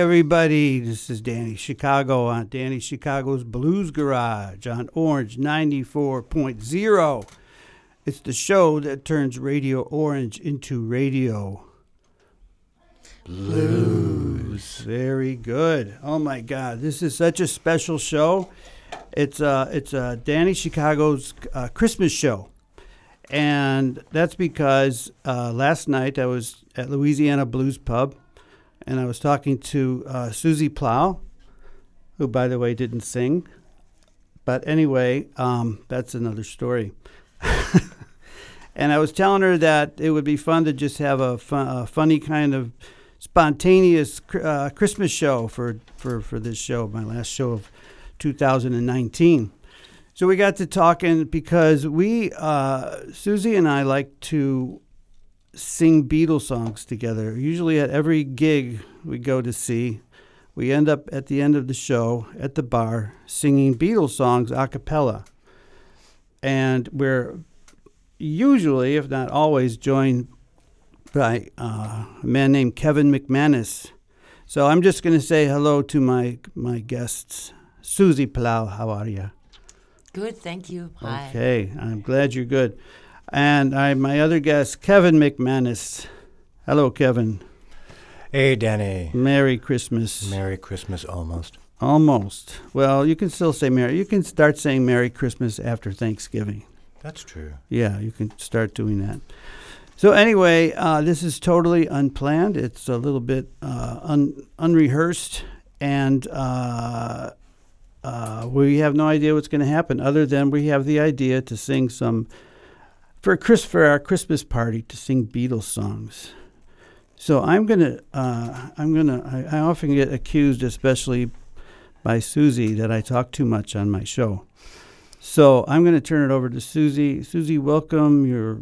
Everybody, this is Danny Chicago on Danny Chicago's Blues Garage on Orange 94.0. It's the show that turns Radio Orange into radio. Blues. Very good. Oh my God, this is such a special show. It's uh, it's uh, Danny Chicago's uh, Christmas show, and that's because uh, last night I was at Louisiana Blues Pub, and I was talking to uh, Susi Plahl, who, by the way, didn't sing. But anyway, um, that's another story. and I was telling her that it would be fun to just have a, a funny kind of spontaneous uh, Christmas show for, for, for this show, my last show of 2019. So we got to talking because we, uh, Susi and I, like to sing Beatles songs together. Usually at every gig we go to see, we end up at the end of the show at the bar singing Beatles songs a cappella. And we're usually, if not always, joined by uh, a man named Kevin McManus. So I'm just going to say hello to my my guests. Susi Plahl, how are you? Good, thank you. Hi. Okay, I'm glad you're good. And I my other guest, Kevin McManus. Hello, Kevin. Hey, Danny. Merry Christmas. Merry Christmas, almost. Almost. Well, you can still say Merry. You can start saying Merry Christmas after Thanksgiving. That's true. Yeah, you can start doing that. So anyway, uh, this is totally unplanned. It's a little bit uh, un- unrehearsed, and uh, uh we have no idea what's going to happen. Other than we have the idea to sing some for Chris for our Christmas party to sing Beatles songs. So I'm gonna uh, I'm gonna I, I often get accused, especially by Susi, that I talk too much on my show. So I'm going to turn it over to Susi. Susi, welcome. You're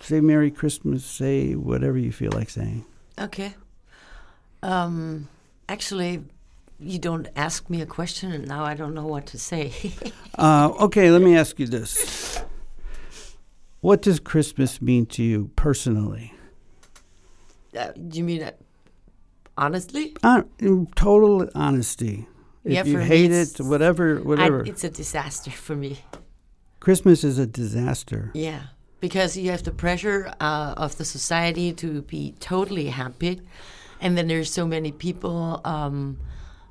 say Merry Christmas, say whatever you feel like saying. Okay. Um, actually, you don't ask me a question, and now I don't know what to say. uh, okay, let me ask you this. What does Christmas mean to you personally? Uh, you mean uh, honestly? Uh, in total honesty. If Yeah, you hate it, whatever, I, whatever. it's a disaster for me. Christmas is a disaster. Yeah, because you have the pressure uh, of the society to be totally happy, and then there's so many people um,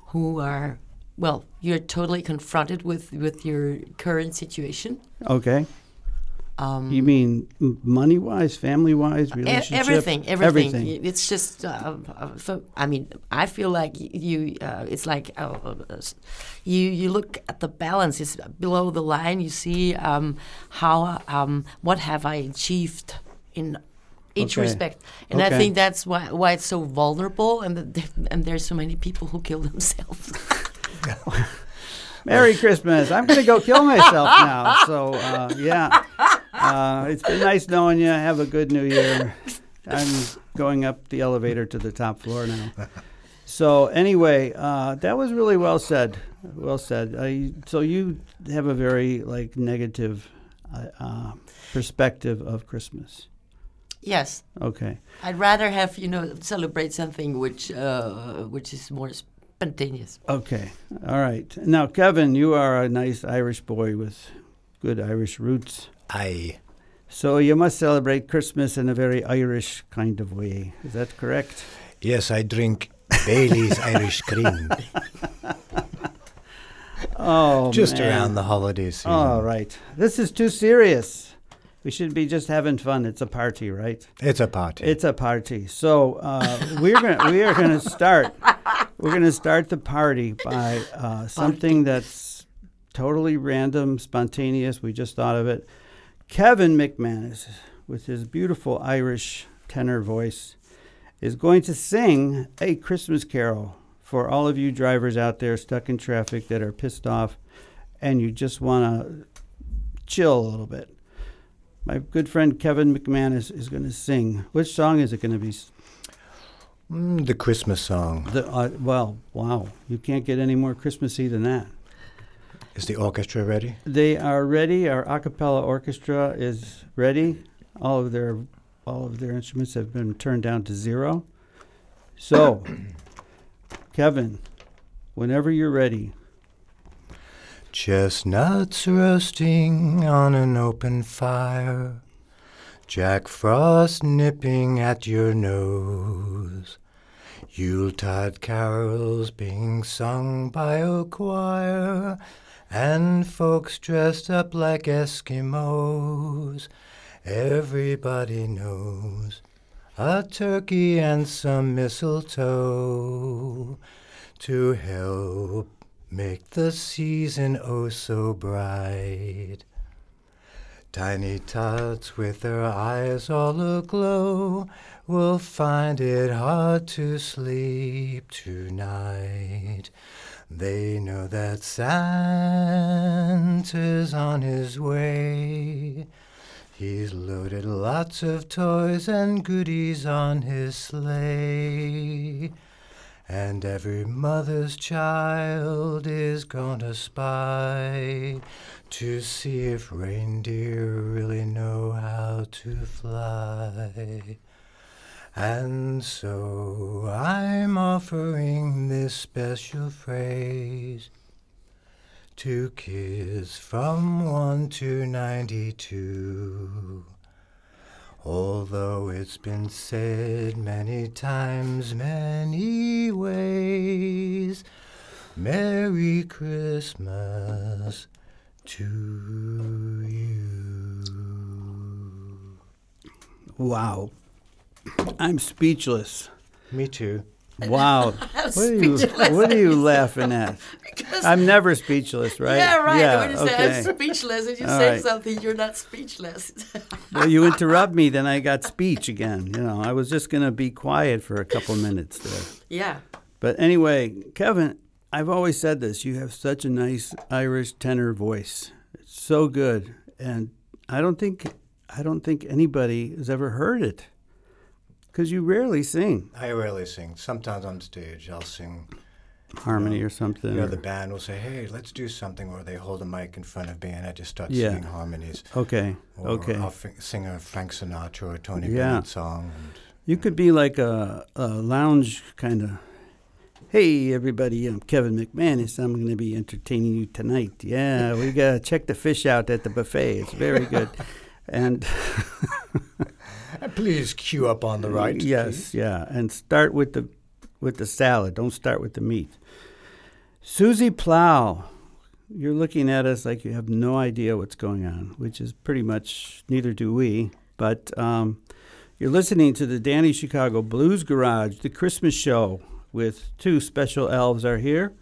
who are well, you're totally confronted with with your current situation. Okay. Um, You mean money wise, family wise, relationship? everything, everything, Everything. It's just, uh, uh, so, I mean, I feel like you. Uh, it's like uh, uh, you. You look at the balance. It's below the line. You see um, how um, what have I achieved in each Okay. respect, and I think that's why why it's so vulnerable, and that th- and there's so many people who kill themselves. Merry Christmas. I'm going to go kill myself now. So, uh, yeah. Uh, it's been nice knowing you. Have a good new year. I'm going up the elevator to the top floor now. So, anyway, uh, that was really well said. Well said. So, you have a very like negative uh, uh, perspective of Christmas. yes, Okay. I'd rather have you know celebrate something which uh, which is more spontaneous. Okay. All right. Now, Kevin, you are a nice Irish boy with good Irish roots. Aye. So you must celebrate Christmas in a very Irish kind of way. Is that correct? Yes, I drink Bailey's Irish Cream Oh, just man. around the holidays. season. All right. This is too serious. We should be just having fun. It's a party, right? It's a party. It's a party. So uh, we're gonna we are gonna start. We're gonna start the party by uh, something that's totally random, spontaneous. We just thought of it. Kevin McManus, with his beautiful Irish tenor voice, is going to sing a Christmas carol for all of you drivers out there stuck in traffic that are pissed off and you just want to chill a little bit. My good friend Kevin McManus is going to sing. Which song is it going to be? Mm, the Christmas song. The, uh, well, wow, you can't get any more Christmassy than that. Is the orchestra ready? They are ready. Our a cappella orchestra is ready. All of their all of their instruments have been turned down to zero. So Kevin, whenever you're ready. Chestnuts roasting on an open fire. Jack Frost nipping at your nose. Yuletide carols being sung by a choir. And folks dressed up like Eskimos. Everybody knows a turkey and some mistletoe to help make the season oh so bright. Tiny tots with their eyes all aglow will find it hard to sleep tonight. They know that Santa's on his way. He's loaded lots of toys and goodies on his sleigh. And every mother's child is gonna spy to see if reindeer really know how to fly. And so I'm offering this special phrase to kids from 1 to 92. Although it's been said many times, many ways, Merry Christmas to you. Wow. I'm speechless. Me too. Wow. what are you what are you laughing at? Because- I'm never speechless, right? Yeah, right. Yeah, when you say. I'm speechless and you All say right. something, you're not speechless. well, you interrupt me, then I got speech again. You know, I was just going to be quiet for a couple minutes there. yeah. But anyway, Kevin, I've always said this. You have such a nice Irish tenor voice. It's so good, and I don't think I don't think anybody has ever heard it because you rarely sing I rarely sing. Sometimes on stage I'll sing. harmony or something. You know, or- the band will say, "Hey, let's do something," or they hold a mic in front of me and I just start Yeah. singing harmonies. okay, Or okay. I'll f- sing a Frank Sinatra or a Tony Yeah. Bennett song. And You could be like a, a lounge kind of. Hey everybody, I'm Kevin McManus. I'm going to be entertaining you tonight. Yeah, we got to check the fish out at the buffet. It's very good. and please queue up on the right. yes, yeah, and start with the with the salad. Don't start with the meat. Susi Plahl, you're looking at us like you have no idea what's going on, which is pretty much neither do we. But um, you're listening to the Danny Chicago Blues Garage, the Christmas show, with two special elves are here.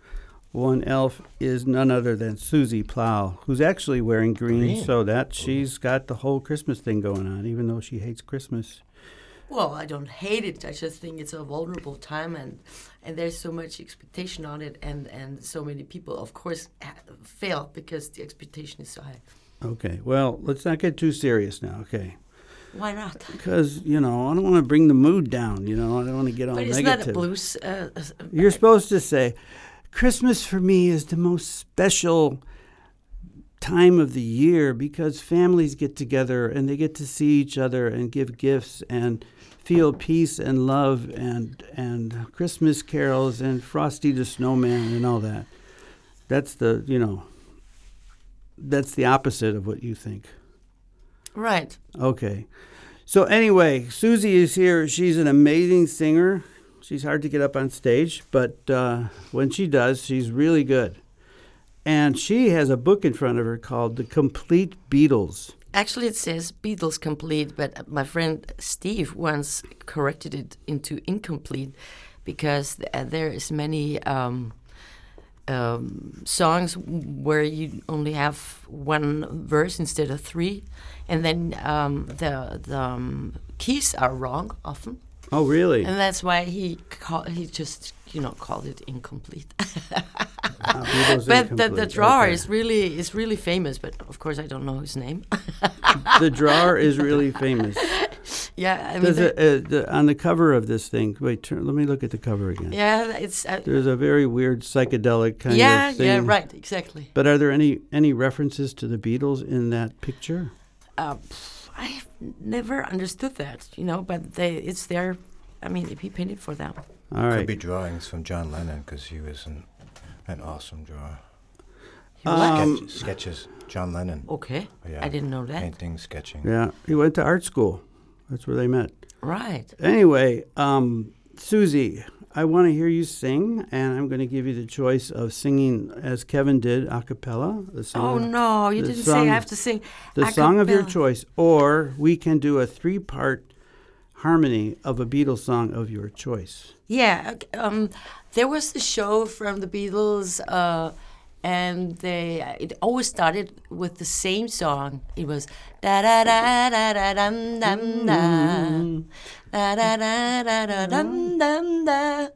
One elf is none other than Susi Plahl, who's actually wearing green, Green. so that she's got the whole Christmas thing going on, even though she hates Christmas. Well, I don't hate it. I just think it's a vulnerable time, and and there's so much expectation on it, and and so many people, of course, fail because the expectation is so high. Okay, well, let's not get too serious now, okay? Why not? Because, you know, I don't want to bring the mood down, you know, I don't want to get all But it's negative. not a blues. Uh, uh, You're supposed to say, Christmas for me is the most special time of the year because families get together and they get to see each other and give gifts and feel peace and love and and Christmas carols and Frosty the Snowman and all that. That's the, you know, that's the opposite of what you think. right. Okay. So anyway, Susi is here. She's an amazing singer. She's hard to get up on stage, but uh, when she does, she's really good. And she has a book in front of her called The Complete Beatles. Actually, it says Beatles complete, but my friend Steve once corrected it into incomplete because uh, there is many um, um, songs where you only have one verse instead of three, and then um, the the um, keys are wrong often, Oh, really? and that's why he call, he just you know called it incomplete. Beatles but the, the drawer Okay. is really is really famous, but of course I don't know his name. the drawer is really famous. yeah, I mean, the- it, uh, the, on the cover of this thing, wait, turn, let me look at the cover again. yeah, it's uh, There's a very weird psychedelic kind yeah, of thing. yeah, yeah, right, exactly. But are there any any references to the Beatles in that picture? Uh, I've never understood that, you know, but they, it's there. I mean, he painted for them. All Could be drawings from John Lennon because he was an, an awesome drawer. Um, Sketch, sketches, John Lennon. Okay. Yeah. I didn't know that. Painting, sketching. Yeah, he went to art school. That's where they met. Right. Anyway, um, Susi, I want to hear you sing, and I'm going to give you the choice of singing as Kevin did a cappella, the Oh song, no, you didn't song- say I have to sing. the a song of your choice, or we can do a three-part harmony of a Beatles song of your choice. Yeah, um, there was a show from the Beatles, uh, and they it always started with the same song. It was da da da da da dum dum da da da da da da dum dum da,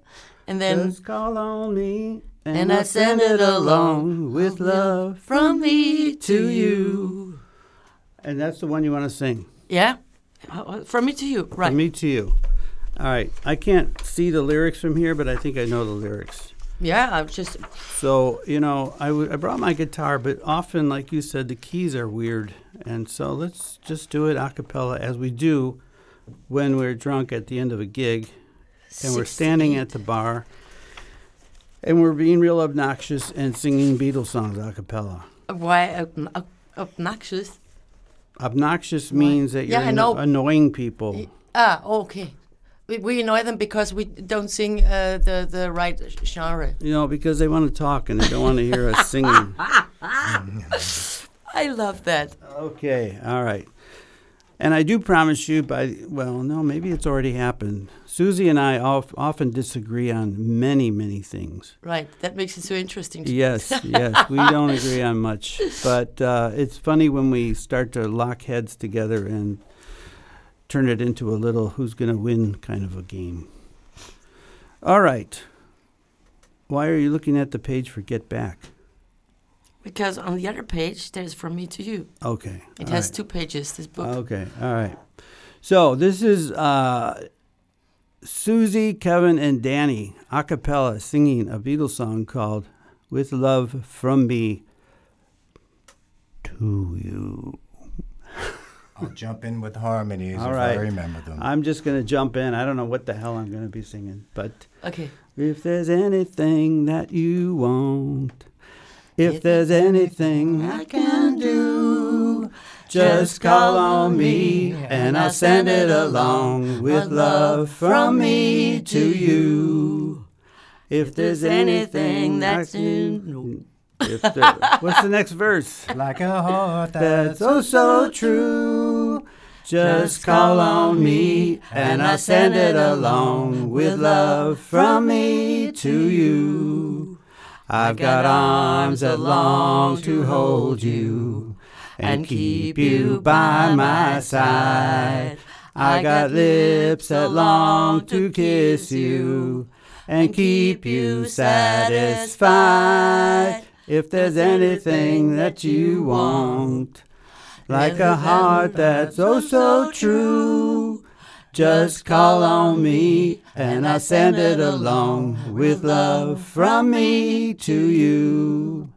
and then Just call on me, and, and I I send it along with love. from me to you. And that's the one you want to sing. Yeah, Uh, uh, from me to you. Right. From me to you. All right. I can't see the lyrics from here, but I think I know the lyrics. Yeah, I'm just So, you know, I, w- I brought my guitar, but often, like you said, the keys are weird. And so let's just do it a cappella as we do when we're drunk at the end of a gig and we're standing at the bar and we're being real obnoxious and singing Beatles songs a cappella. why ob- ob- obnoxious. Obnoxious Why? means that you're Yeah, anno- know. annoying people. Ah, okay. We, annoy them because we don't sing uh, the the right genre. You know, because they want to talk and they don't want to hear us singing. I love that. Okay, all right. And I do promise you, by well, no, maybe it's already happened. Susi and I of, often disagree on many, many things. Right. That makes it so interesting. to- Yes, yes, we don't agree on much, but uh, it's funny when we start to lock heads together and turn it into a little "who's going to win" kind of a game. All right. Why are you looking at the page for "Get Back"? Because on the other page, there's from me to you. Okay. It has right. two pages. This book. Okay, all right. So this is uh, Susi, Kevin, and Danny a cappella singing a Beatles song called "With Love from Me to You." I'll jump in with harmonies All if right. I remember them. I'm just gonna jump in. I don't know what the hell I'm gonna be singing, but Okay. if there's anything that you want, if there's anything I can do. Just call on me and I'll send it along with love from me to you. If there's anything that's in. If what's the next verse? like a heart That's oh so true. Just call on me and I'll send it along with love from me to you. I've got arms that long to hold you and keep you by my side. I got lips that long to kiss you and keep you satisfied if there's anything that you want. Like a heart that's oh so true. Just call on me and I send it along with love from me to you.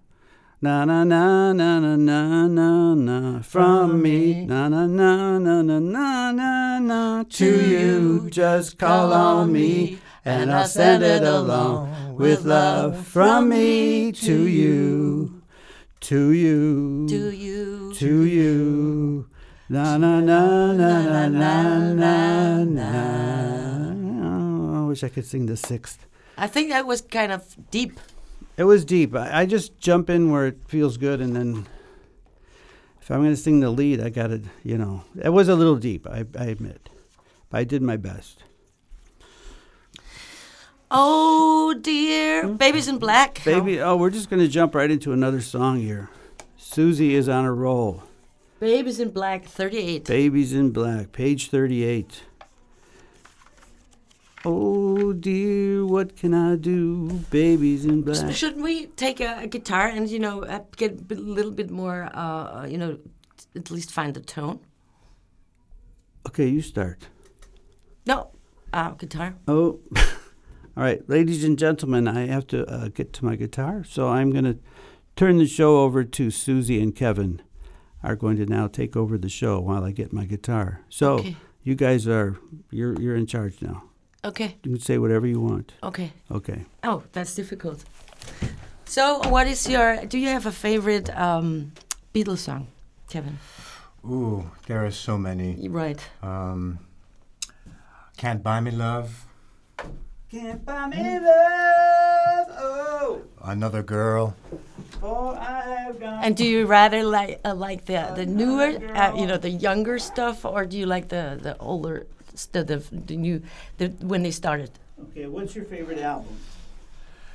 Na na na na na na na na from me. Na na na na na na na na to you. Just call on me and I'll send it along with love from me to you, to you, Do you? to you. Na na na na na na na na. Oh, I wish I could sing the sixth. I think that was kind of deep. It was deep. I, I just jump in where it feels good, and then if I'm going to sing the lead, I got to, you know, it was a little deep. I, I admit, but I did my best. Oh dear, baby's in black. Baby, oh, we're just going to jump right into another song here. Susi is on a roll. Baby's in black, thirty-eight. Baby's in Black, page 38. Oh dear, what can I do? Baby's in Black. Shouldn't we take a, a guitar and you know uh, get a bit- little bit more, uh, you know, t- at least find the tone? Okay, you start. No, uh, guitar. Oh, all right, ladies and gentlemen, I have to uh, get to my guitar, so I'm going to turn the show over to Susi and Kevin. Are going to now take over the show while I get my guitar. So Okay. you guys are you're you're in charge now. Okay. You can say whatever you want. Okay. Okay. Oh, that's difficult. So, what is your? Do you have a favorite um, Beatles song, Kevin? Ooh, there are so many. Right. Um, Can't Buy Me Love, Can't buy me love. Oh, Another Girl. oh, I have gone. And do you rather like uh, like the the newer, uh, you know, the younger stuff, or do you like the the older, the the, the new, the when they started? Okay, what's your favorite album?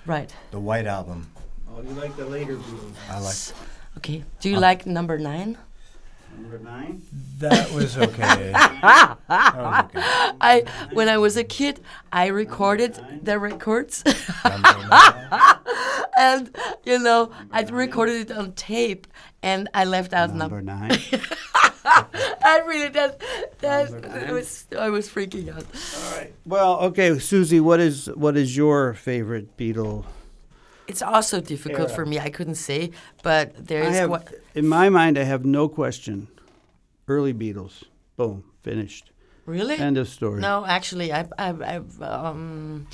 Right. The White Album. Oh, you like the later Beatles. I like. Okay. Do you like number nine? Number nine. That was okay. that was okay. I when I was a kid, I recorded the records, and you know, I recorded it on tape, and I left out Number number. nine. I really that that I was I was freaking out. All right. Well, okay, Susi, what is what is your favorite Beatle? It's also difficult Yeah. for me. I couldn't say, but there's have, what. In my mind, I have no question. Early Beatles. Boom. Finished. Really? End of story. No, actually, I, I, I, um,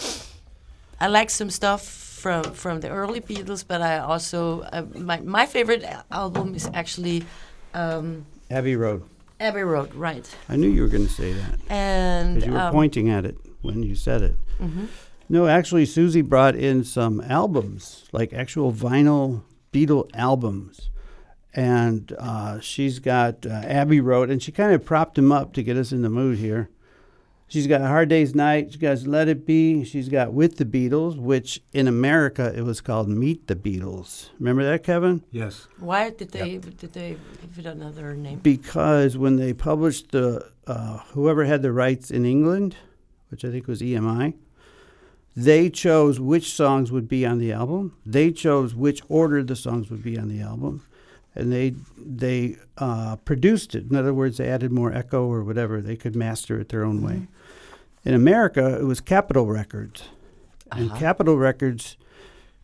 I like some stuff from from the early Beatles, but I also uh, my my favorite album is actually um, Abbey Road. Abbey Road, right? I knew you were going to say that And because you were um, pointing at it when you said it. mhm. No, actually, Susi brought in some albums, like actual vinyl Beatle albums. And uh, she's got uh, Abbey Road, and she kind of propped him up to get us in the mood here. She's got Hard Day's Night. She got Let It Be. She's got With the Beatles, which in America it was called Meet the Beatles. Remember that, Kevin? Yes. Why did they did they give it another name? Because when they published the uh, whoever had the rights in England, which I think was EMI, they chose which songs would be on the album. They chose which order the songs would be on the album, and they they uh, produced it. In other words, they added more echo or whatever. They could master it their own way. In America, it was Capitol Records, and Uh-huh. Capitol Records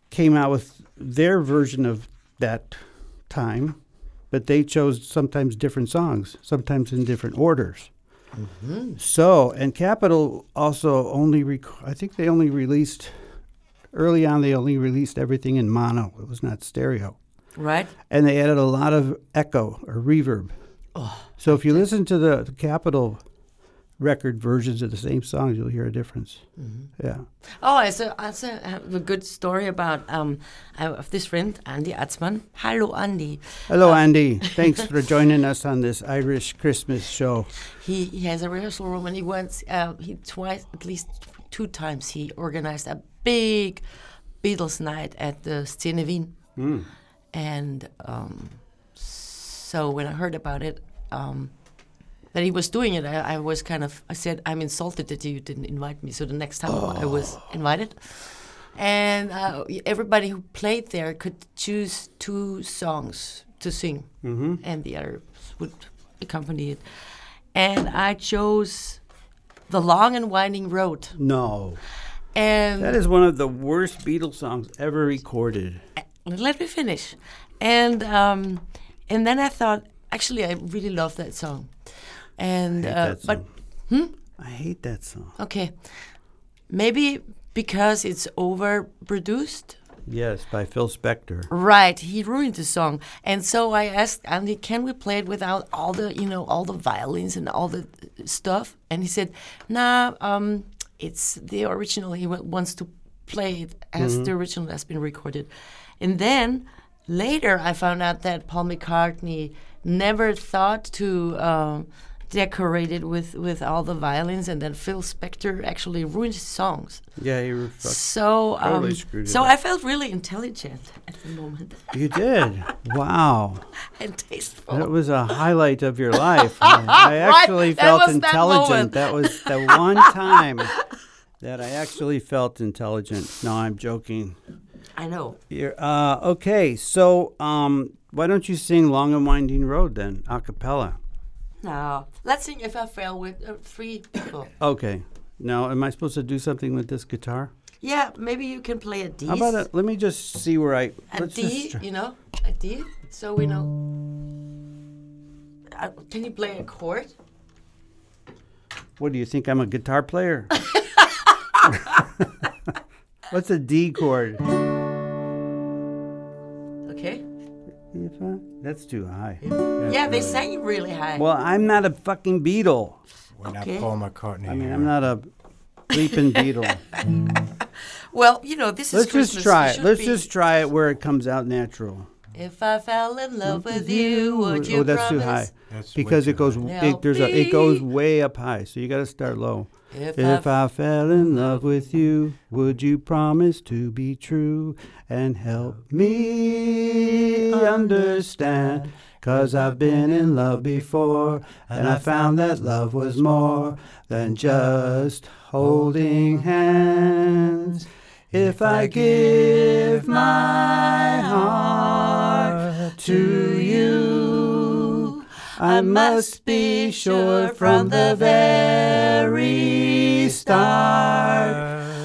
came out with their version of that time, but they chose sometimes different songs, sometimes in different orders. So, and Capitol also only, rec- I think they only released, early on, they only released everything in mono. It was not stereo. Right? And they added a lot of echo or reverb. so if you listen to the, the Capitol record versions of the same songs, you'll hear a difference. Yeah. Oh, I also, also have a good story about um I have this friend Andy Atzman. Hello, Andy. Hello, Andy. Thanks for joining us on this Irish Christmas show. He, he has a rehearsal room, and he once uh, he twice at least two times he organized a big Beatles night at the Szene Wien. And um, so when I heard about it, um, that he was doing it, I, I was kind of I said I'm insulted that you didn't invite me. So the next time I was invited, and uh, everybody who played there could choose two songs to sing, and the others would accompany it. And I chose "The Long and Winding Road," No. and That is one of the worst Beatles songs ever recorded. Let me finish. And um, and then I thought, actually, I really love that song. And I hate uh, that but song. I hate that song. okay, maybe because it's overproduced. Yes, by Phil Spector. Right, he ruined the song, and so I asked Andy, "Can we play it without all the, you know, all the violins and all the stuff?" And he said, "Nah, um, it's the original. He wants to play it as the original has been recorded." And then later, I found out that Paul McCartney never thought to. Um, decorate it with, with all the violins, and then Phil Spector actually ruined his songs. Yeah, you were fuck- So, Totally um, screwed it so up. I felt really intelligent at the moment You did. Wow. and tasteful. That was a highlight of your life. I actually that felt that intelligent. moment. That was the one time that I actually felt intelligent. No, I'm joking. I know. You're, uh, okay, so um, why don't you sing Long and Winding Road then, a cappella? Now, let's sing If I Fail with uh, three people. Okay. Now, am I supposed to do something with this guitar? yeah, maybe you can play a D. How about it? Let me just see where I. A D, you know? A D, so we know. Uh, can you play a chord? What do you think? I'm a guitar player? What's a D chord? Okay. If I- That's too high. Yeah, they sang really high. Well, I'm not a fucking Beatle. We're Okay. not Paul McCartney. I mean, here. I'm not a bleeping Beatle. well, you know, this is Let's just try You it. Let's be- just try it where it comes out natural. If I fell in love with mm-hmm. you, would you oh, that's too promise? high. That's Because too it goes, high. it, there's a, it goes way up high. So you got to start low. If, If I, I fell in love with you, would you promise to be true and help me understand? Cause I've been in love before, and I found that love was more than just holding hands. If I give my heart to you, I must be sure from the very start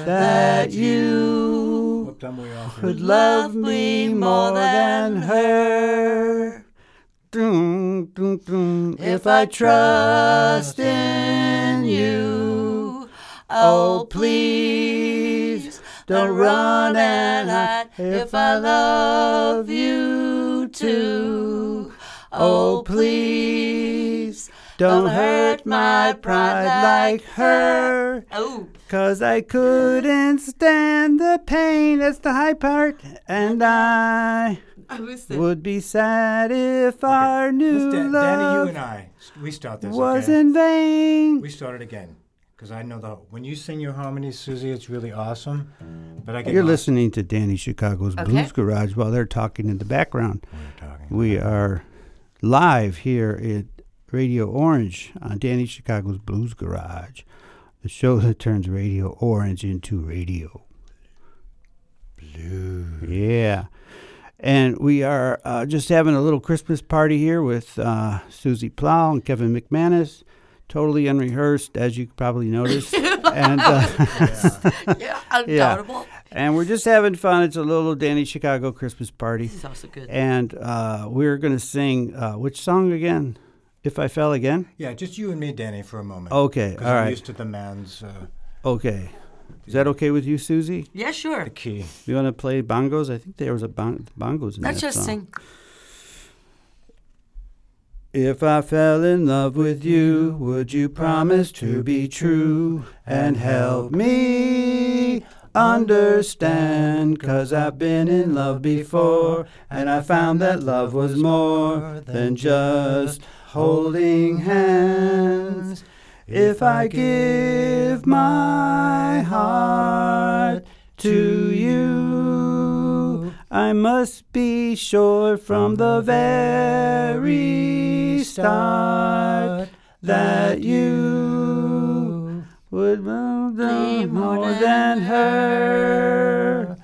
that you could love me more than her. If I trust in you, oh please don't run and hide. If I love you too, oh please don't hurt my pride like her. oh, Cause I couldn't stand the pain. That's the high part. And I I would be sad if our new Let's da- Danny, you love and I, we start this. was okay? in vain. We start it again. Because I know that when you sing your harmonies, Susi, it's really awesome. But I get You're lost listening to Danny Chicago's Okay. Blues Garage while they're talking in the background. when we're. We are live here at Radio Orange on Danny Chicago's Blues Garage, the show that turns Radio Orange into radio. Blue. Yeah. And we are uh, just having a little Christmas party here with uh, Susi Plahl and Kevin McManus. Totally unrehearsed, as you probably noticed. and, uh, yeah, undoubtable. and we're just having fun. It's a little Danny Chicago Christmas party. This is also good. And uh, we're going to sing uh, which song again? If I Fell Again? Yeah, just you and me, Danny, for a moment. Okay, Because all I'm right. used to the man's uh, Okay. Is that okay with you, Susi? yeah, sure. the key. You want to play bongos? I think there was a bon- bongos in Let's that just song. sing. If I fell in love with you, would you promise to be true and help me understand? Cause I've been in love before, and I found that love was more than just holding hands. If I give my heart to you, I must be sure from the very start that you would love Be more, than her.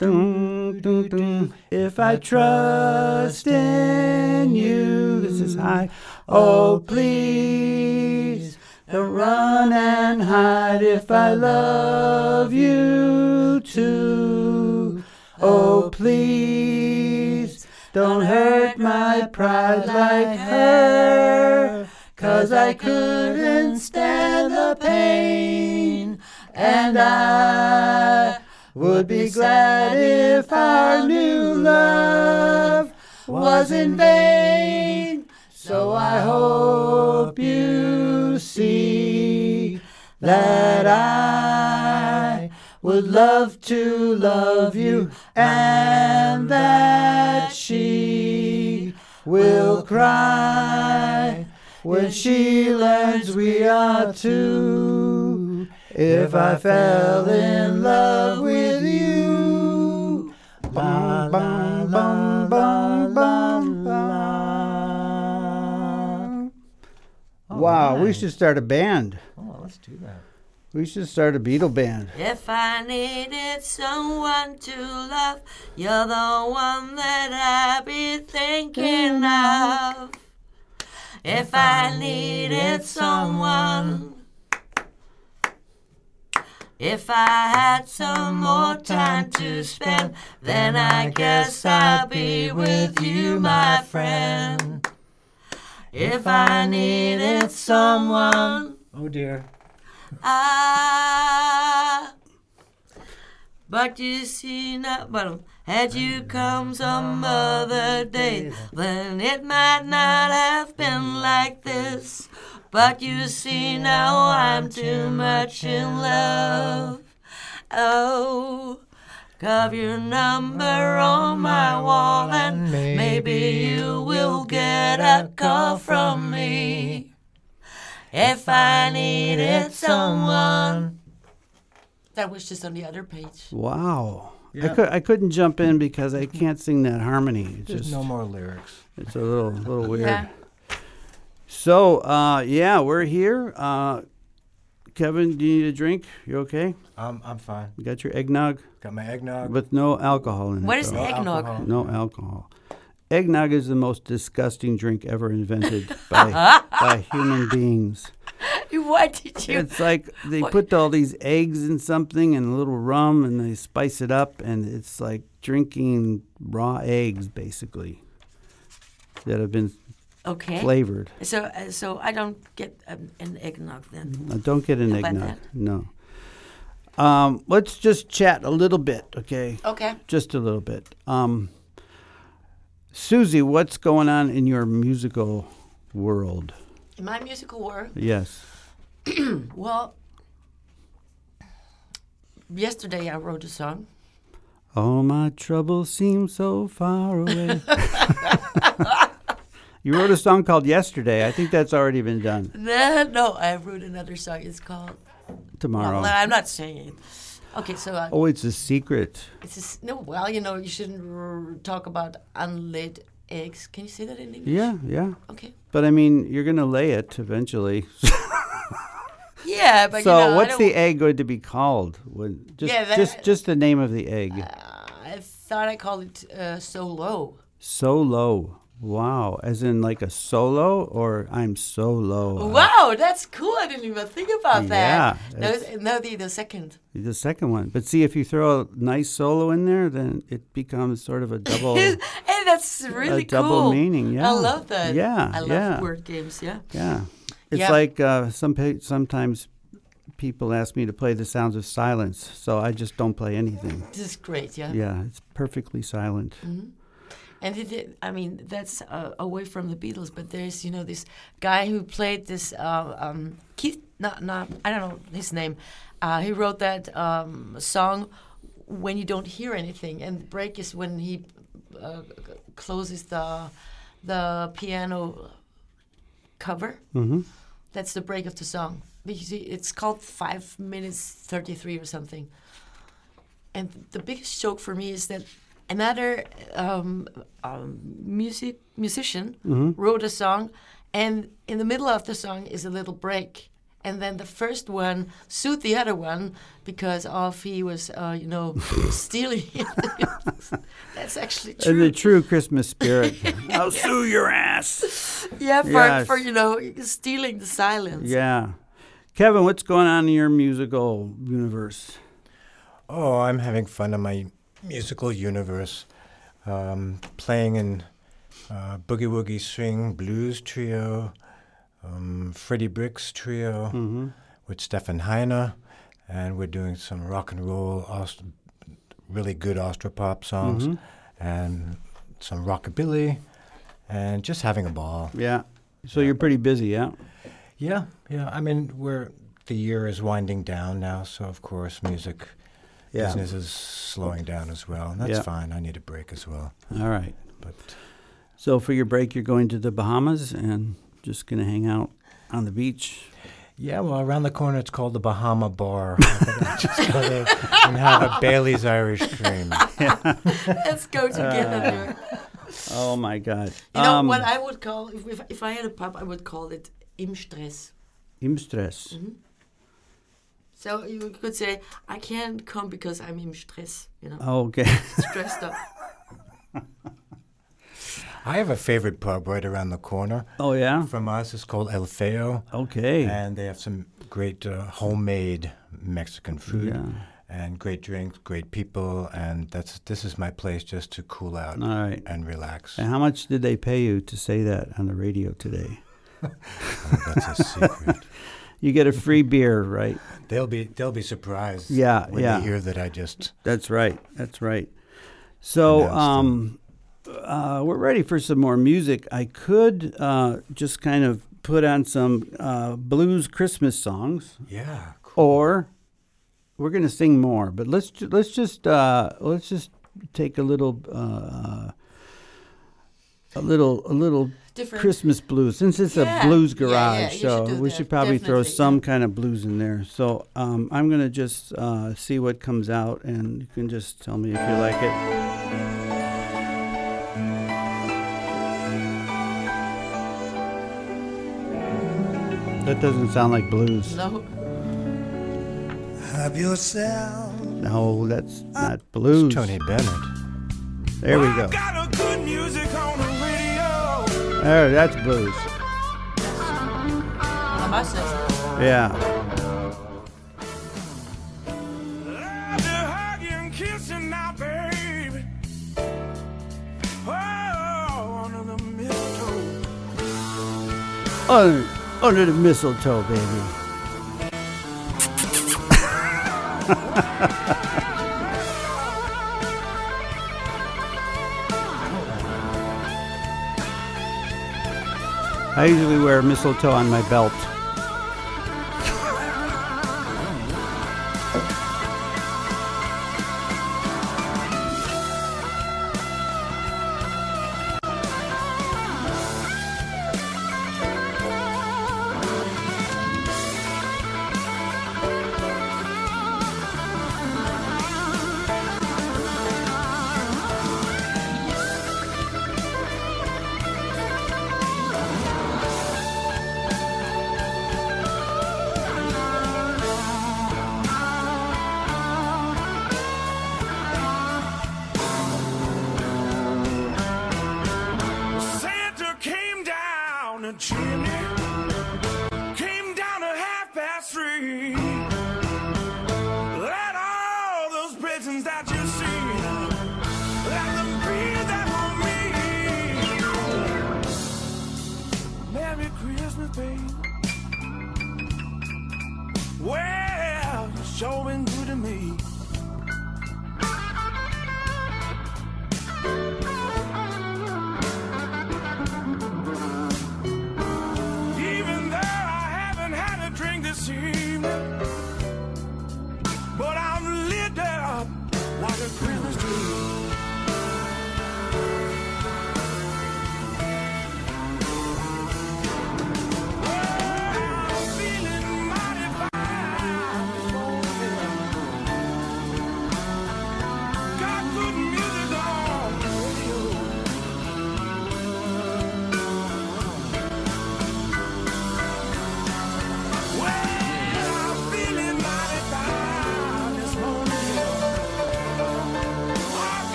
Dun, dun, dun. If I trust in you, this is high. Oh, please don't run and hide if I love you too. Oh, please don't hurt my pride like her. Cause I couldn't stand the pain, and I would be glad if our new love was in vain. So I hope you see that I would love to love you and that she will cry when she learns we are two. If I fell in love with you. Bum, bum, bum, bum, bum, bum. Wow, we should start a band. Oh, let's do that. We should start a Beatle band. If I needed someone to love, you're the one that I be thinking of. If I needed someone, if I had some more time to spend, then I guess I'll be with you, my friend. If I needed someone, Oh dear. I But you see now, well, had you come some other day, then it might not have been like this. But you see now I'm too much in love. Oh, carve your number on my wall, and maybe you will get a call from me. If I needed someone. That was just on the other page. Wow. I, could, I couldn't jump in because I can't sing that harmony. It's There's just no more lyrics. it's a little little weird. Yeah. So uh, yeah, we're here. Uh, Kevin, do you need a drink? You okay? I'm I'm fine. You got your eggnog Got my eggnog. with no alcohol in it. What is though. eggnog? alcohol. No alcohol. Eggnog is the most disgusting drink ever invented by by human beings. Why did you? It's like they What? put all these eggs in something and a little rum and they spice it up and it's like drinking raw eggs basically that have been Okay. flavored. So, uh, so I don't get um, an eggnog then. Now, don't get an How eggnog. No. Um, let's just chat a little bit, okay? Okay. Just a little bit. Um, Susi, what's going on in your musical world? In my musical world? Yes. well, yesterday I wrote a song. All my troubles seem so far away. you wrote a song called Yesterday. I think that's already been done. No, no, I wrote another song. It's called. Tomorrow. Well, I'm not saying it. Okay, so uh, Oh, it's a secret. it's just, no. Well, you know, you shouldn't r- talk about unlaid eggs. Can you say that in English? Yeah, yeah. Okay. But I mean, you're going to lay it eventually. Yeah, but so, you know, I what's the egg going to be called? When, just, Yeah, that- just, just the name of the egg. Uh, I thought I called it uh, so low. So low. Wow. As in like a solo or I'm so low. Wow, that's cool. I didn't even think about that. Yeah, No, no, the, the second. The second one. But see, if you throw a nice solo in there, then it becomes sort of a double. hey, that's really a double meaning. Yeah. I love that. Yeah. I love yeah. word games. Yeah. Yeah. It's Yeah. like uh, some pa- sometimes people ask me to play the sounds of silence, so I just don't play anything. This is great. Yeah. Yeah, it's perfectly silent. And it, it, I mean, that's uh, away from the Beatles, but there's, you know, this guy who played this, uh, um, Keith, not, not, I don't know his name. Uh, he wrote that um, song when you don't hear anything, and the break is when he uh, closes the the piano cover. hmm That's the break of the song. Because it's called five minutes thirty three or something. And the biggest joke for me is that another um, um, music musician wrote a song, and in the middle of the song is a little break, and then the first one sued the other one because of he was, uh, you know, stealing. That's actually In true. the true Christmas spirit, I'll sue your ass. yeah, for, Yes. for you know stealing the silence. Yeah. Kevin, what's going on in your musical universe? Oh, I'm having fun in my musical universe. Um, playing in uh, Boogie Woogie Swing Blues Trio, um, Freddie Bricks Trio Mm-hmm. with Stefan Heiner, and we're doing some rock and roll, Aust- really good Austropop songs, Mhm. and some rockabilly, and just having a ball. Yeah. So you're pretty busy, yeah? Yeah, yeah. I mean, we're the year is winding down now, so of course music Yeah. business is slowing down as well, and that's Yeah. fine. I need a break as well, All right. but So for your break, you're going to the Bahamas and just going to hang out on the beach. yeah. Well, around the corner, it's called the Bahama Bar. Just go there and have a Bailey's Irish Cream. Let's go together. Oh my God. You know Um, what I would call if, if if I had a pub, I would call it im Stress. Im Stress. So you could say I can't come because I'm im Stress. You know, Oh, Okay. stressed up. I have a favorite pub right around the corner Oh yeah. from us. It's called El Feo, Okay. and they have some great uh, homemade Mexican food. Yeah. and great drinks, great people, and that's this is my place just to cool out All right. and relax. And how much did they pay you to say that on the radio today? Oh, that's a secret. you get a free beer, right? They'll be they'll be surprised. Yeah, when yeah. they hear that I just That's right. That's right. So, um, uh, we're ready for some more music. I could uh, just kind of put on some uh, blues Christmas songs, yeah. Cool. or we're going to sing more. But let's ju- let's just uh, let's just take a little uh, a little a little Different. Christmas blues. Since it's Yeah. a blues Yeah, yeah, garage, you so should do we that. should probably throw Definitely, some kind of blues in there. So um, I'm gonna just uh, see what comes out, and you can just tell me if you like it. That doesn't sound like blues. No. Have yourself No, that's not blues. It's Tony Bennett. There we go. got a good music on the there, that's booze. Yeah. Under, under the mistletoe, baby. I usually wear mistletoe on my belt.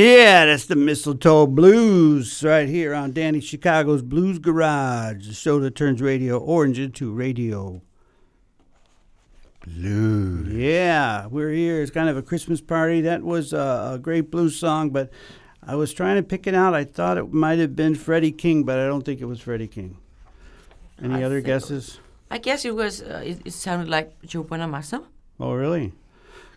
Yeah, that's the Mistletoe Blues right here on Danny Chicago's Blues Garage, the show that turns Radio Orange into Radio Blue. Yeah, we're here. It's kind of a Christmas party. That was a, a great blues song, but I was trying to pick it out. I thought it might have been Freddie King, but I don't think it was Freddie King. Any I other guesses? I guess it was. Uh, it, it sounded like Joe Bonamassa. Oh, really?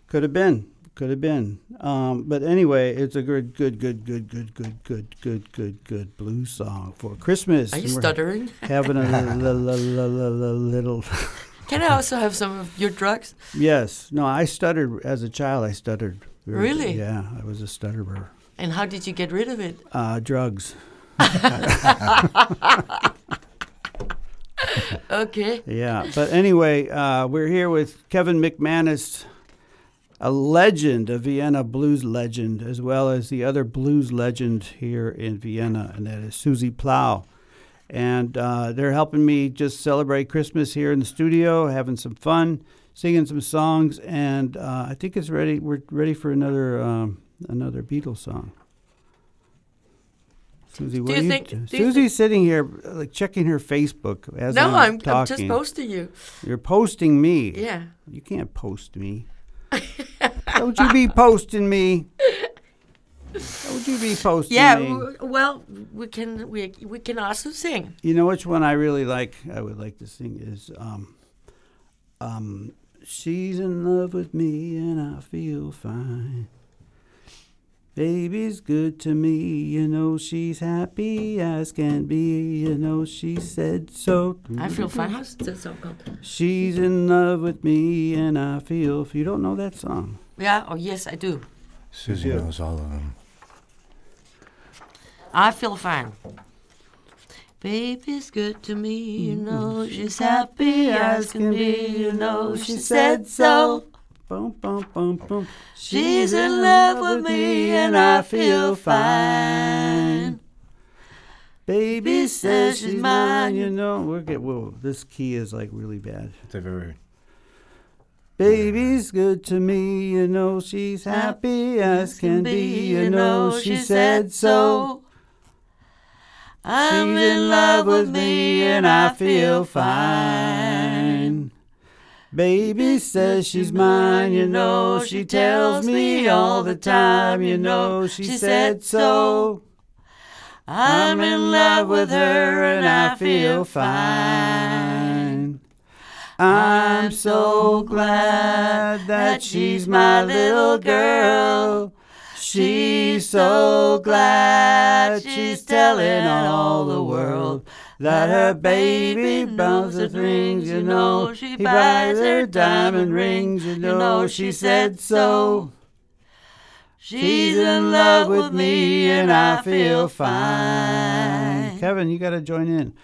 Could have been. Could have been. Um, but anyway, it's a good, good, good, good, good, good, good, good, good, good blues song for Christmas. Are you stuttering? Having a little. Can I also have some of your drugs? Yes. No, I stuttered as a child. I stuttered. very- Really? Yeah, I was a stutterer. And how did you get rid of it? Uh, drugs. Okay. Yeah, but anyway, uh, we're here with Kevin McManus, a legend, a Vienna blues legend, as well as the other blues legend here in Vienna, and that is Susi Plahl. And uh, they're helping me just celebrate Christmas here in the studio, having some fun, singing some songs, and uh, I think it's ready. We're ready for another um, another Beatles song. Susi, what you are you think- do- do you Susi's sitting here, like checking her Facebook as No, I'm, I'm. I'm just posting you. You're posting me. Yeah. You can't post me. Don't you be posting me. Don't you be posting Yeah. me. w- Well, we can we we can also sing. You know which one I really like? I would like to sing is um, um, She's in love with me and I feel fine. Baby's good to me, you know she's happy as can be, you know she said so. I feel fine. How's that song called? She's in love with me and I feel. If you don't know that song, Yeah. Oh yes, I do. Susi Yeah. knows all of them. I feel fine. Baby's good to me, you know mm-hmm. she's happy as can be, you know she said so. Bum, bum, bum, bum. She's in love with me and I feel fine. Baby says she's mine. You know, we're get. Whoa, this key is like really bad. They're very. Baby's good to me. You know, she's happy as can be. You know, she said so. I'm She's in love with me and I feel fine. Baby says she's mine, you know, she tells me all the time, you know, she said so. I'm in love with her and I feel fine. I'm so glad that she's my little girl. She's so glad she's telling all the world that her baby buys her rings, you know. He buys her diamond rings, you know. She said so. She's in love with me and I feel fine. Kevin, you got to join in.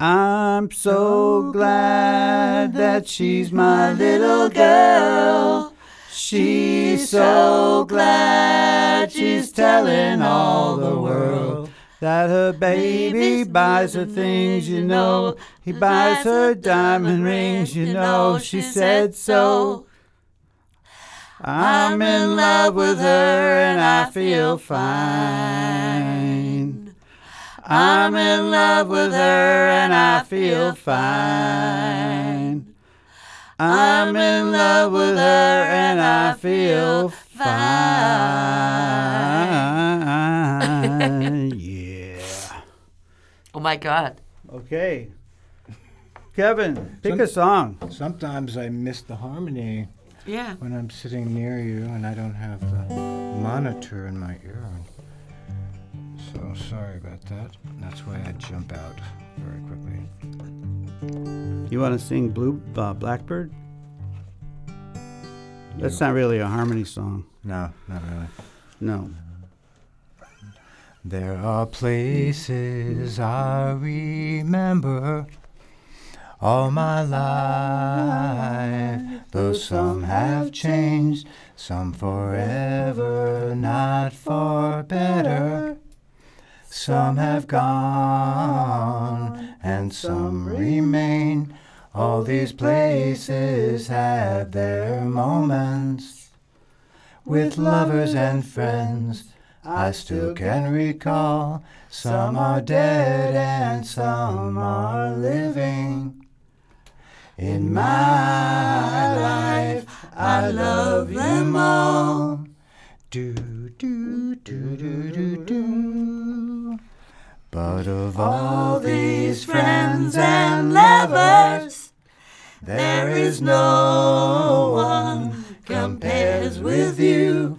I'm so glad that she's my little girl. She's so glad she's telling all the world that her baby buys her things, you know. He buys her diamond rings, you know. She said so. I'm in love with her and I feel fine. I'm in love with her and I feel fine. I'm in love with her and I feel fine. My God. Okay. Kevin, pick a song. Sometimes I miss the harmony Yeah. when I'm sitting near you and I don't have the monitor in my ear. So sorry about that. That's why I jump out very quickly. You want to sing Blue uh, Blackbird? That's not really a harmony song. No, not really. No. There are places I remember all my life, though some have changed, some forever, not for better. Some have gone, and some remain. All these places had their moments with lovers and friends. I still can recall some are dead and some are living. In my life, I love them all. Do, do, do, do, do, do. But of all these friends and lovers, there is no one compares with you,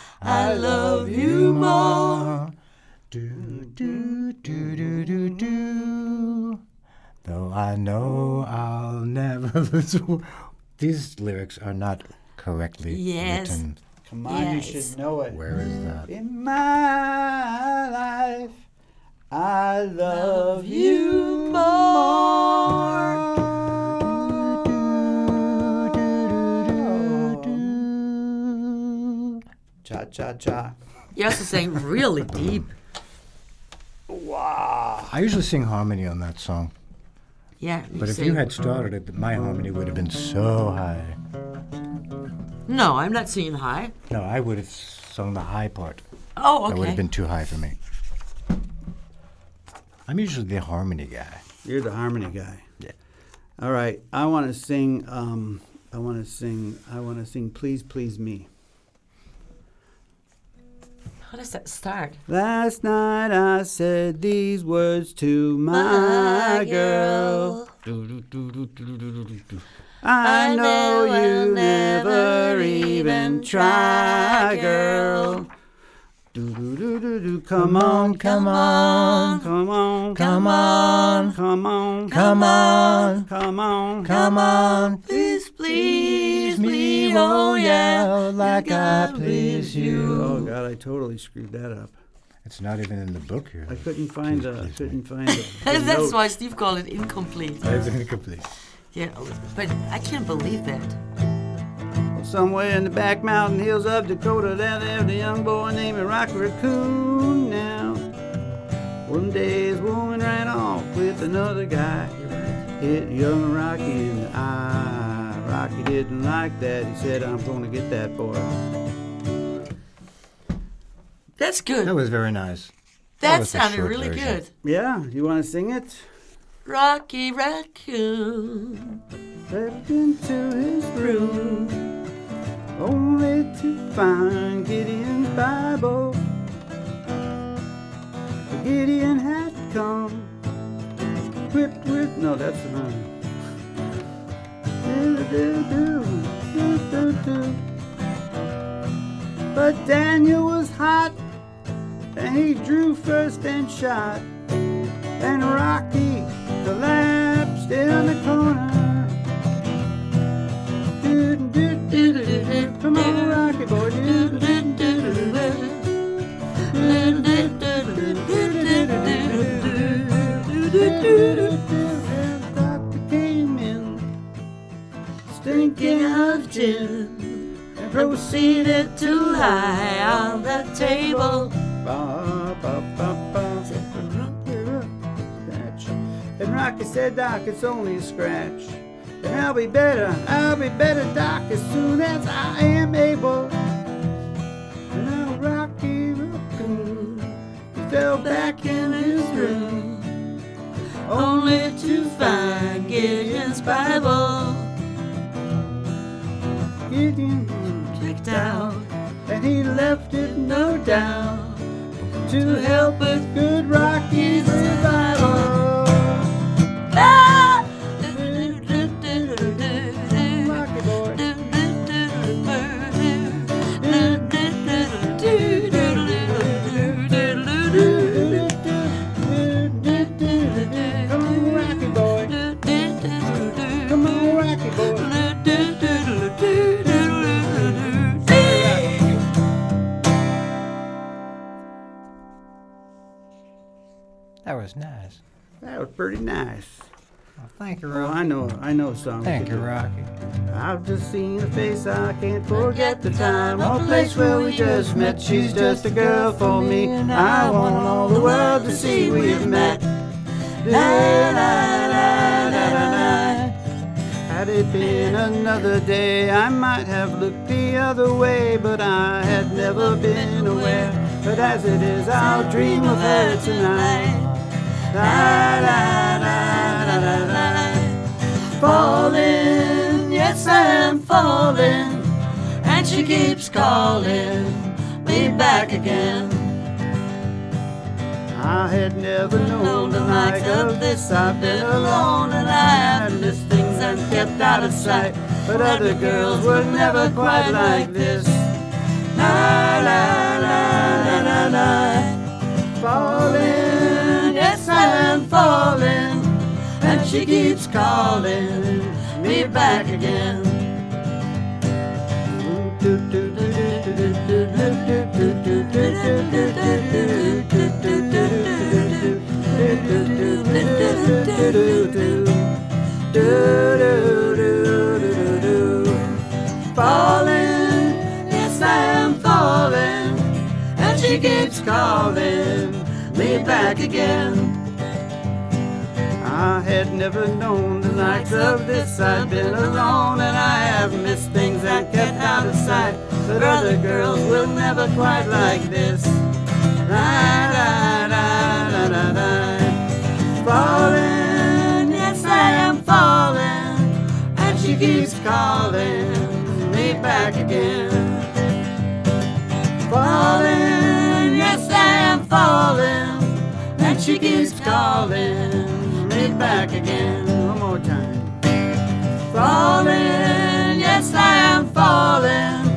I love you more. Do, do, do, do, do, do. Though I know I'll never lose. These lyrics are not correctly Yes. written. Come on, you should know it. Where is that? In my life, I love you more. Cha cha cha. You also sang really deep. Wow. I usually sing harmony on that song, Yeah. but if sang- you had started it, my harmony would have been so high. No, I'm not singing high. No, I would have sung the high part. Oh, okay. That would have been too high for me. I'm usually the harmony guy. You're the harmony guy. Yeah. All right. I want to sing. Um, I want to sing. I want to sing. Please, please me. How does that start? Last night I said these words to my, girl. I know you never even try, girl. Do-do-do-do-do. Come on, come on, come on, Come on. come on, Come on. come on, Come on, Please, please me, oh, oh yeah, like I please you. Oh. God, I totally screwed that up. It's not even in the book here. I couldn't find Please, a. please, couldn't find a. the That's why Steve called it incomplete. It's incomplete. Yeah, but I can't believe that. Somewhere in the back mountain hills of Dakota, there lived a young boy named Rocky Raccoon. Now, one day his woman ran off with another guy. Hit young Rocky in the eye. Rocky didn't like that. He said, "I'm going to get that boy." That's good. That was very nice. that was a sounded really version. good. Yeah, you want to sing it? Rocky Raccoon. Stepped into his room, only to find Gideon's Bible. Gideon had come, whipped with no, that's the one. Do-do-do-do-do-do. But Daniel was hot, and he drew first and shot, and Rocky collapsed in the corner. Come on, Rocky boy. Doctor came in, stinking of gin, and proceeded to lie on the table. Ba, ba, ba, ba. And Rocky said, Doc, it's only a scratch. I'll be better, I'll be better, Doc, as soon as I am able. And Rocky Raccoon, he fell back in his room, only to find Gideon's Bible. Gideon checked out, and he left it no doubt to help with good Rocky's That pretty nice. Well, thank you, Oh, I know, I know a song. Thank to you. Rocky. I've just seen a face, I can't forget the time or place where we just met. She's just a girl for me, and I want all the world to see we've met. La, la, la, Had it been another day, I might have looked the other way, but I had never been aware. But as it is, I'll dream of her tonight. La, la, la, la, la, la. Falling, yes, I'm falling, and she keeps calling me back again. I had never known the like of this. I've been alone and I have missed things and kept out of sight. But other girls were never quite like this. La la la la la la. Falling, am falling, and she keeps calling me back again. Falling, yes I am falling, and she keeps calling me back again. I had never known the likes of this. I've been alone and I have missed things and kept out of sight. But other girls will never quite like this. La, la, la, la, la, la. Falling, yes, I am falling, and she keeps calling me back again. Falling, yes, I am falling, and she keeps calling back again. One more time. Falling, yes, I am falling,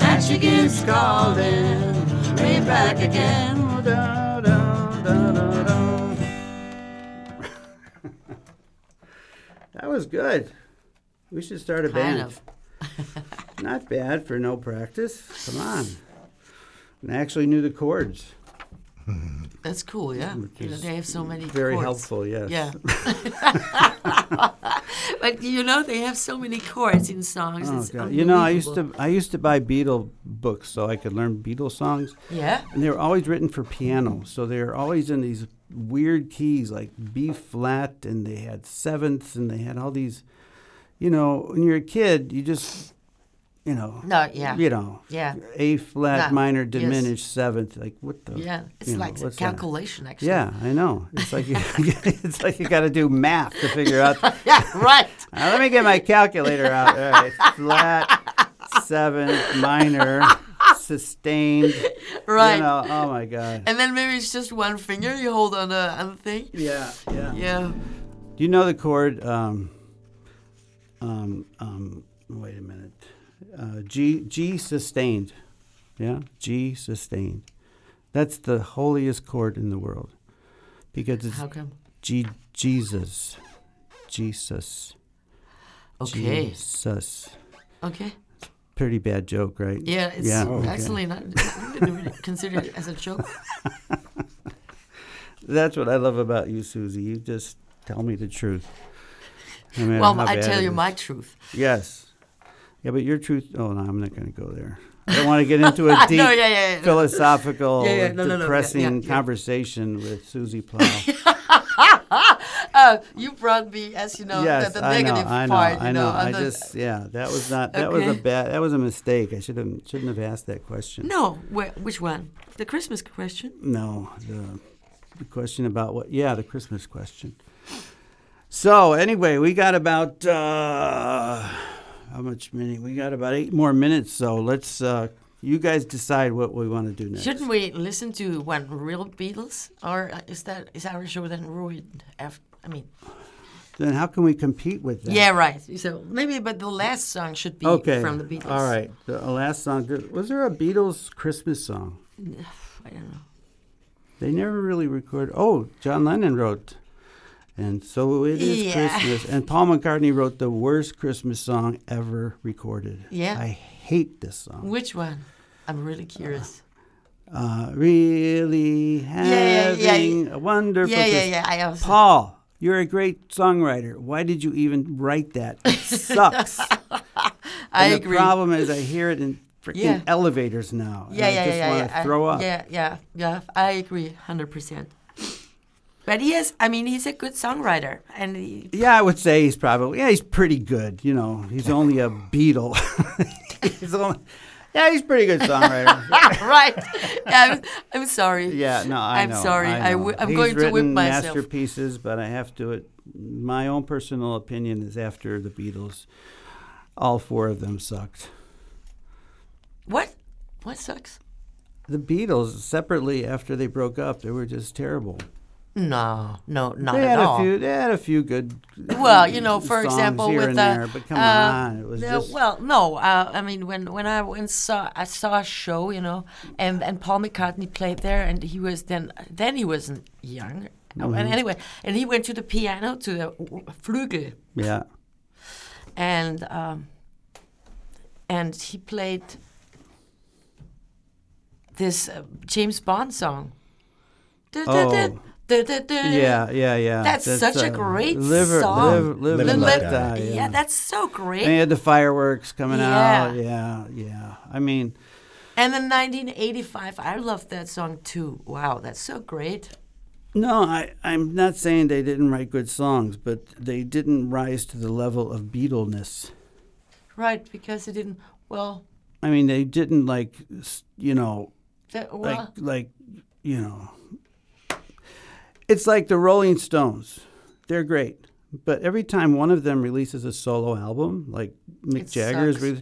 and she keeps calling me back again. Da, da, da, da, da. that was good. We should start a Kind band. of. Not bad for no practice. Come on. And I actually knew the chords. That's cool, yeah. Which You know, is they have so many Very chords. helpful, yes. Yeah. but you know, they have so many chords in songs. Oh, it's God. You know, I used to I used to buy Beatle books so I could learn Beatle songs, Yeah. and they were always written for piano. So they were always in these weird keys like B flat, and they had sevenths, and they had all these. You know, when you're a kid, you just, you know, No, yeah. you know, Yeah. A flat Yeah, minor yes. diminished seventh, like what the? Yeah. It's you know, like a that? calculation, actually. Yeah, I know. It's like you, it's like you got to do math to figure out. Yeah, right. Uh, let me get my calculator out. All right, flat, seventh, minor, sustained. Right. You know, oh my god. And then maybe it's just one finger you hold on the, on the thing. Yeah, yeah. Yeah. Do you know the chord? Um, um, um, wait a minute. Uh, G G sustained. Yeah, G sustained. That's the holiest chord in the world because it's How come? G Jesus, Jesus, Okay. Jesus. Okay. Pretty bad joke, right? Yeah, it's Yeah, okay. actually not I didn't really consider it as a joke. That's what I love about you, Susi. You just tell me the truth. No Well, I tell you is. my truth. Yes. Yeah, but your truth. Oh no, I'm not going to go there. I don't want to get into a deep no, yeah, yeah, yeah. philosophical, no, no, no, yeah, depressing conversation with Susi Plahl. Uh, you brought me, as you know, yes, the, the I know, I know, part. I you know. know, I just, yeah, that was not. That was a bad. That was a mistake. I should have shouldn't have asked that question. No, wh- which one? The Christmas question. No, the, the question about what? Yeah, the Christmas question. So anyway, we got about uh, how much minute? We got about eight more minutes. So let's. Uh, you guys decide what we want to do next. Shouldn't we listen to one real Beatles, or uh, is that is our show then ruined? After, I mean, Then how can we compete with that? yeah, right. So maybe, but the last song should be Okay. from the Beatles. All right. The last song. Was there a Beatles Christmas song? I don't know. They never really recorded. Oh, John Lennon wrote. And so it is Yeah. Christmas. And Paul McCartney wrote the worst Christmas song ever recorded. Yeah. I hate this song. Which one? I'm really curious. Uh, really yeah, yeah. having a wonderful yeah, yeah, yeah. I also. Paul, you're a great songwriter. Why did you even write that? It sucks. I and agree. The problem is I hear it in freaking Yeah. elevators now. and yeah, I yeah, just yeah, want yeah. to I- throw up. Yeah, yeah, yeah. I agree, hundred percent. But he is. I mean, he's a good songwriter, and he, Yeah, I would say he's probably yeah, he's pretty good. You know, he's only a Beatle. he's only, yeah, he's pretty good songwriter. right. Yeah, I'm, I'm sorry. yeah, no, I I'm know. sorry. I I know. w- I'm He's going to whip myself. masterpieces, but I have to. My own personal opinion is after the Beatles, all four of them sucked. What? What sucks? the Beatles separately after they broke up, they were just terrible. No, no, not they at had all. a few. They had a few good. Well, you know, for example, with the, there, but come uh, on, it was no, just. well, no. Uh, I mean, when when I went saw I saw a show, you know, and and Paul McCartney played there, and he was then then he wasn't young. Mm-hmm. And anyway, and he went to the piano to the flügel, yeah. and um, and he played this uh, James Bond song. Oh. Yeah, Yeah, yeah, yeah. That's such a great live or- song. Live, live, Live and and let Let die. Die. Yeah, that's so great. And you had the fireworks coming out. Yeah. Yeah, yeah. I mean, And then 1985, I love that song too. Wow, that's so great. no, I, I'm not saying they didn't write good songs, but they didn't rise to the level of Beatleness. Right, because it didn't. Well, I mean, they didn't like, you know, that, well, like, like, you know. It's like the Rolling Stones. They're great, but every time one of them releases a solo album, like Mick It Jagger's, sucks. re-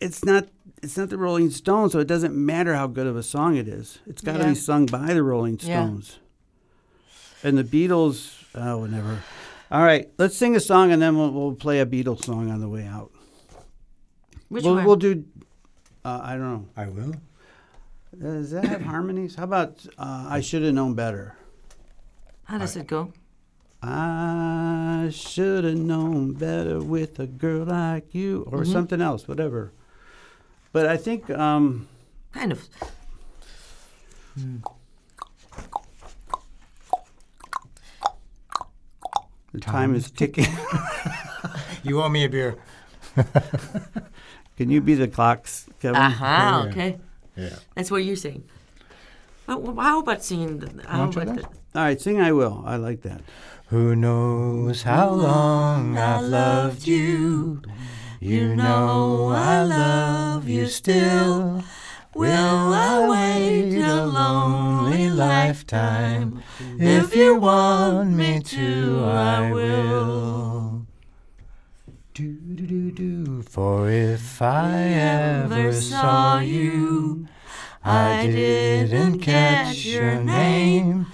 it's not. It's not the Rolling Stones, so it doesn't matter how good of a song it is. It's got to Yeah. be sung by the Rolling Stones. Yeah. Stones. And the Beatles, oh, whatever. All right, let's sing a song and then we'll, we'll play a Beatles song on the way out. which we'll, one? we'll do. Uh, I don't know. I will. Does that have harmonies? How about uh, I should have known better? How does it go? I should have known better with a girl like you, or Mm-hmm. something else, whatever. But I think um, Kind of. the time is ticking. You owe me a beer. Can you be the clocks, Kevin? Aha, yeah. okay. Yeah. That's what you're saying. Well, well, how about singing? The, how wanna try about that? the, All right, sing I will. I like that. Who knows how long I've loved you? You know I love you still. Will I wait a lonely lifetime? If you want me to, I will. Do do do do. For if I ever saw you, I didn't catch your name,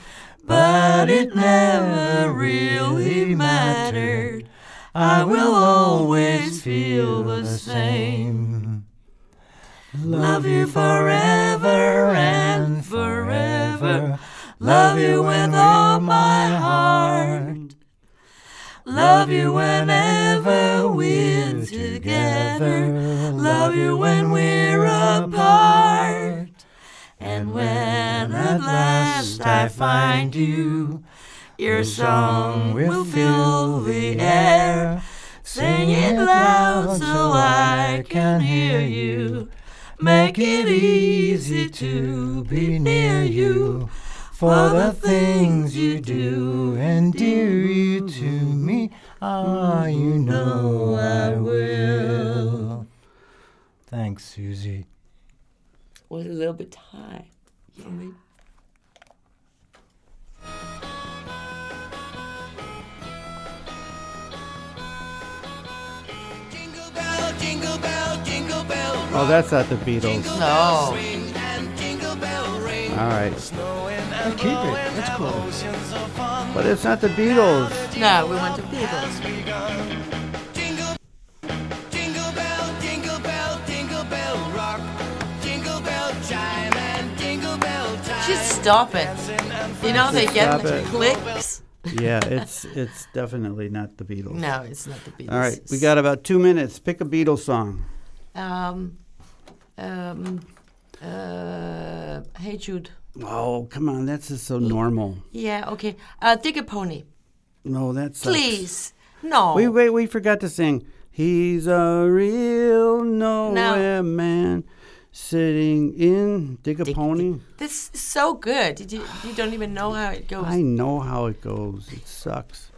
but it never really mattered. I will always feel the same. Love you forever and forever. Love you with all my heart. Love you whenever we're together. Love you when we're apart. And when at last I find you, your song will fill the air. Sing it loud so I can hear you. Make it easy to be near you. For the things you do endear you to me. Ah, you know I will. Thanks, Susi. Was a little bit high. for me. Jingle bell, jingle bell, jingle bell. Oh, that's not the Beatles. No. Ring and jingle bell ring. All right, Snowing and keep it. That's cool. oceans of fun but it's not the Beatles. No, we want the Beatles. Stop it. You know they get Stop the it. clicks. Yeah, it's it's definitely not the Beatles. No, it's not the Beatles. All right, we got about two minutes. Pick a Beatles song. Um, um, uh, hey Jude. Oh, come on, that's just so normal. Yeah, okay. Uh, Dig a Pony, No, that's please. No. Wait, wait, we forgot to sing. He's a real nowhere man sitting in dig a pony. This is so good. Did you? You don't even know how it goes. I know how it goes. It sucks.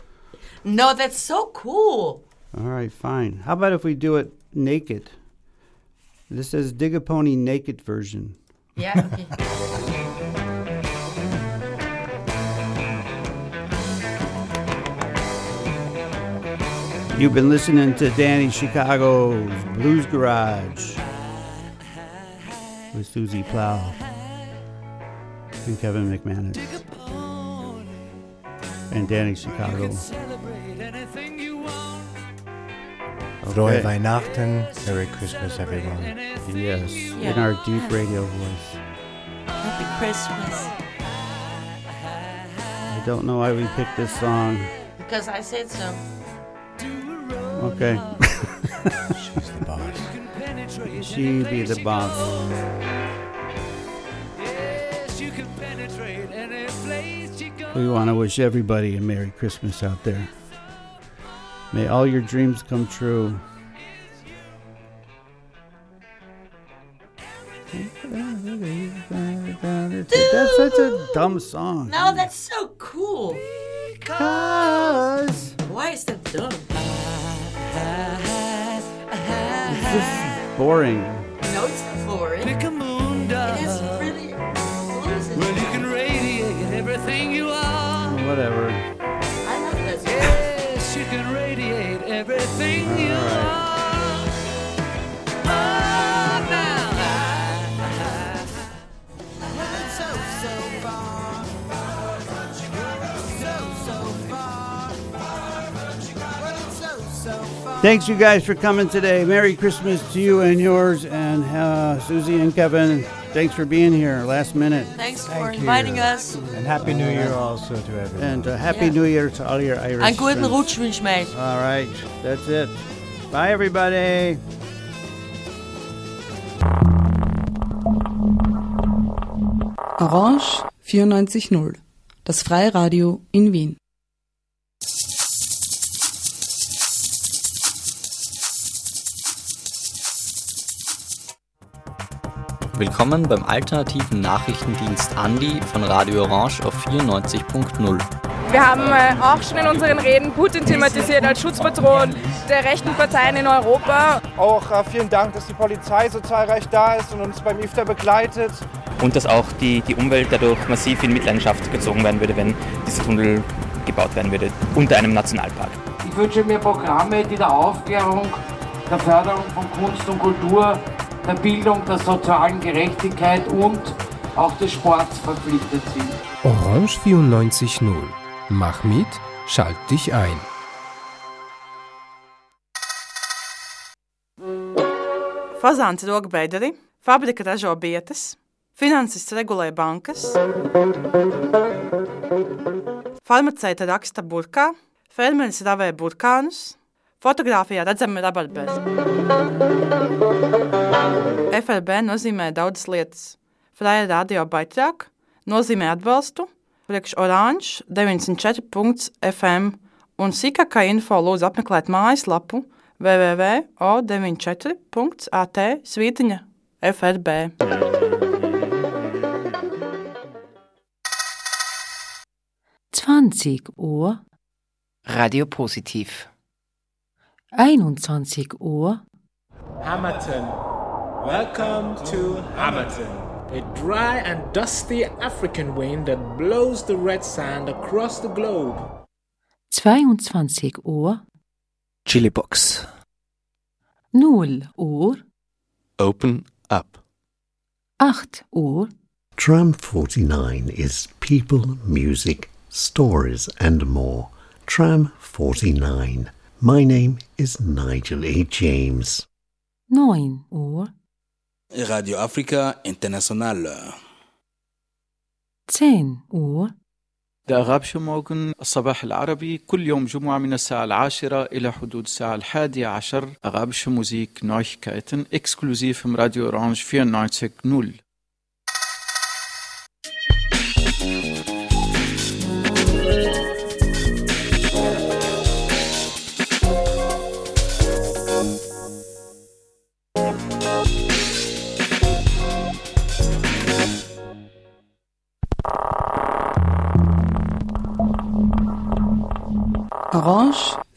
No, that's so cool. All right, fine. How about if we do it naked? This is dig a pony naked version. Yeah. Okay. You've been listening to Danny Chicago's Blues Garage with Susi Plahl. and Kevin McManus and Danny Chicago. Frohe Okay. Weihnachten. Merry Christmas, everyone. Yes, in our deep radio voice. Happy Christmas. I don't know why we picked this song. Because I said so. Okay, She's the boss. She be the boss. We want to wish everybody a Merry Christmas out there. May all your dreams come true. That's such a dumb song. No, that's so cool. Cause Why is that dumb? It's boring. No, it's not boring. It is really bluesy. Well, you can radiate everything you are. Whatever. I love that song. Yes, you can radiate everything you are. Thanks, you guys, for coming today. Merry Christmas to you and yours, and uh, Susi and Kevin. Thanks for being here last minute. Thanks for Thank you. inviting us. And Happy New Year also to everyone. And uh, Happy Yeah. New Year to all your Irish Einen guten friends. Rutsch wünsche ich mir. All right, that's it. Bye, everybody. Orange 94.0, das Freiradio in Wien. Willkommen beim alternativen Nachrichtendienst Andi von Radio Orange auf 94.0. Wir haben äh, auch schon in unseren Reden Putin thematisiert als Schutzpatron der rechten Parteien in Europa. Auch äh, vielen Dank, dass die Polizei so zahlreich da ist und uns beim IFTA begleitet. und dass auch die, die Umwelt dadurch massiv in Mitleidenschaft gezogen werden würde, wenn dieser Tunnel gebaut werden würde, unter einem Nationalpark. Ich wünsche mir Programme, die der Aufklärung, der Förderung von Kunst und Kultur, der Bildung, der sozialen Gerechtigkeit und auch des Sports verpflichtet sind. Orange 94.0. Mach mit, schalt dich ein. Fazāns rog bederi, fabrika ražo bietas, finansists regulē bankas, farmaceita raksta burkā, fermeris ravē burkānus, fotografijā redzami rabarberi. FRB nozīmē daudzas lietas. Fraja radio baitrāk nozīmē atbalstu, priekš oranž 94.fm un sīkākā info lūdzu apmeklēt mājaslapu www.o94.at svītiņa FRB. Zwanzig Uhr, Radio Positiv. Einundzwanzig Uhr, Hamilton. Welcome to Hamilton. A dry and dusty African wind that blows the red sand across the globe. zweiundzwanzig Uhr, Chili Box. null Uhr, Open up. acht Uhr, Tram 49 is people, music, stories, and more. Tram 49. My name is Nigel A. James. neun Uhr, Radio Africa International. zehn Uhr, ده أغابش موغن الصباح العربي كل يوم جمعة من الساعة العاشرة إلى حدود الساعة الحادية عشر أغابش موزيك نويكايتن اكسكلوزيف من راديو أورانج 94.0 Orange